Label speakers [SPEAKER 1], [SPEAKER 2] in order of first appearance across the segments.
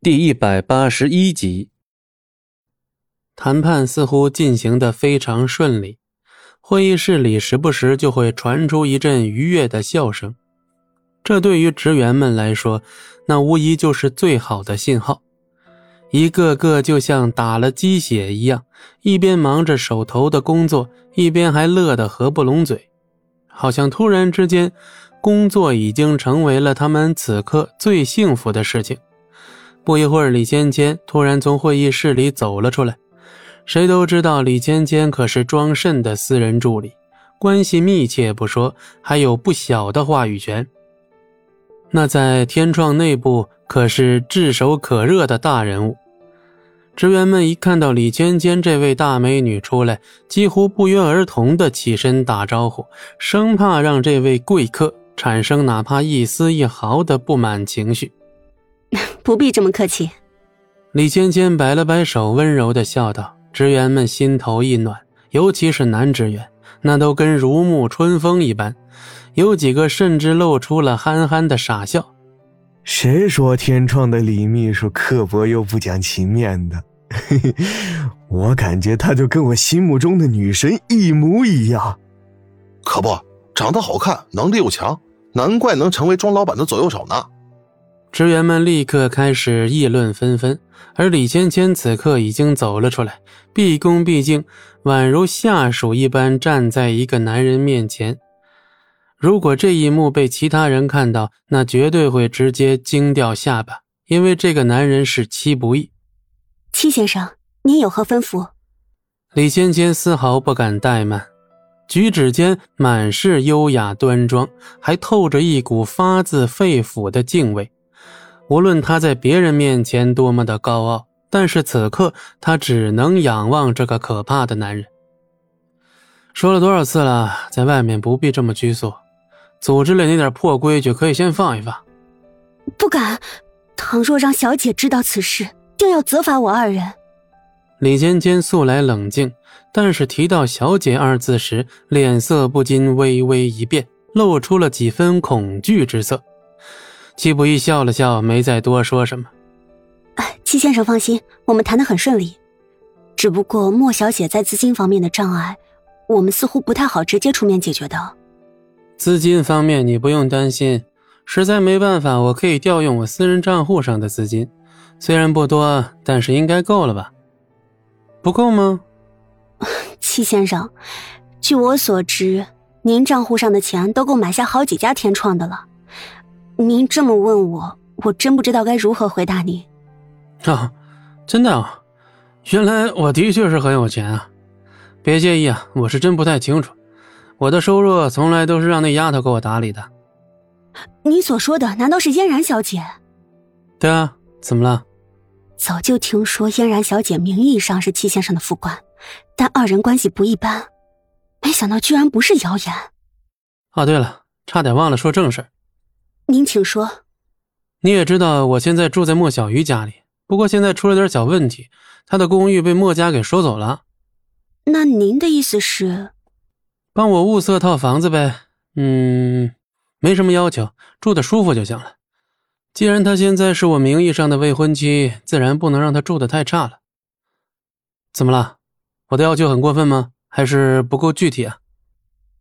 [SPEAKER 1] 第一百八十一集，谈判似乎进行的非常顺利，会议室里时不时就会传出一阵愉悦的笑声。这对于职员们来说，那无疑就是最好的信号。一个个就像打了鸡血一样，一边忙着手头的工作，一边还乐得合不拢嘴，好像突然之间，工作已经成为了他们此刻最幸福的事情。不一会儿，李芊芊突然从会议室里走了出来。谁都知道，李芊芊可是庄慎的私人助理，关系密切不说，还有不小的话语权。那在天创内部可是炙手可热的大人物。职员们一看到李芊芊这位大美女出来，几乎不约而同地起身打招呼，生怕让这位贵客产生哪怕一丝一毫的不满情绪。
[SPEAKER 2] 不必这么客气，
[SPEAKER 1] 李芊芊摆了摆手，温柔的笑道：“职员们心头一暖，尤其是男职员，那都跟如沐春风一般，有几个甚至露出了憨憨的傻笑。
[SPEAKER 3] 谁说天创的李秘书刻薄又不讲情面的？我感觉她就跟我心目中的女神一模一样。
[SPEAKER 4] 可不，长得好看，能力又强，难怪能成为庄老板的左右手呢。”
[SPEAKER 1] 职员们立刻开始议论纷纷，而李芊芊此刻已经走了出来，毕恭毕敬，宛如下属一般站在一个男人面前。如果这一幕被其他人看到，那绝对会直接惊掉下巴，因为这个男人是戚不义。
[SPEAKER 2] 戚先生，您有何吩咐？
[SPEAKER 1] 李芊芊丝毫不敢怠慢，举止间满是优雅端庄，还透着一股发自肺腑的敬畏。无论他在别人面前多么的高傲，但是此刻他只能仰望这个可怕的男人。说了多少次了，在外面不必这么拘束，组织里那点破规矩可以先放一放。
[SPEAKER 2] 不敢，倘若让小姐知道此事，定要责罚我二人。
[SPEAKER 1] 李尖尖素来冷静，但是提到“小姐”二字时，脸色不禁微微一变，露出了几分恐惧之色。戚不易笑了笑，没再多说什么。
[SPEAKER 2] 戚先生放心，我们谈得很顺利。只不过莫小姐在资金方面的障碍，我们似乎不太好直接出面解决的。
[SPEAKER 1] 资金方面你不用担心，实在没办法，我可以调用我私人账户上的资金，虽然不多，但是应该够了吧？不够吗？
[SPEAKER 2] 戚先生，据我所知，您账户上的钱都够买下好几家天创的了。您这么问我，我真不知道该如何回答您。
[SPEAKER 1] 啊，真的啊，原来我的确是很有钱啊！别介意啊，我是真不太清楚，我的收入从来都是让那丫头给我打理的。
[SPEAKER 2] 你所说的难道是嫣然小姐？
[SPEAKER 1] 对啊，怎么了？
[SPEAKER 2] 早就听说嫣然小姐名义上是戚先生的副官，但二人关系不一般，没想到居然不是谣言。
[SPEAKER 1] 哦，对了，差点忘了说正事。
[SPEAKER 2] 您请说。
[SPEAKER 1] 你也知道，我现在住在莫小鱼家里，不过现在出了点小问题，他的公寓被莫家给收走了。
[SPEAKER 2] 那您的意思是，
[SPEAKER 1] 帮我物色套房子呗？嗯，没什么要求，住的舒服就行了。既然他现在是我名义上的未婚妻，自然不能让他住的太差了。怎么了？我的要求很过分吗？还是不够具体啊？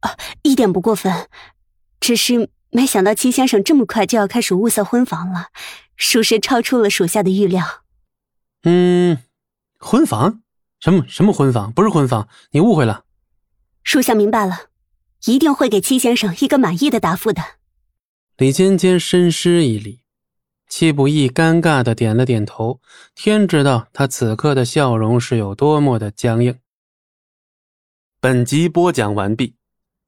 [SPEAKER 2] 啊，一点不过分，只是。没想到戚先生这么快就要开始物色婚房了，属实超出了属下的预料。
[SPEAKER 1] 嗯，婚房？什么什么婚房？不是婚房，你误会了。
[SPEAKER 2] 属下明白了，一定会给戚先生一个满意的答复的。
[SPEAKER 1] 李尖尖深施一礼，戚不易尴尬的点了点头。天知道他此刻的笑容是有多么的僵硬。本集播讲完毕，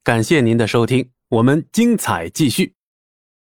[SPEAKER 1] 感谢您的收听。我们精彩继续。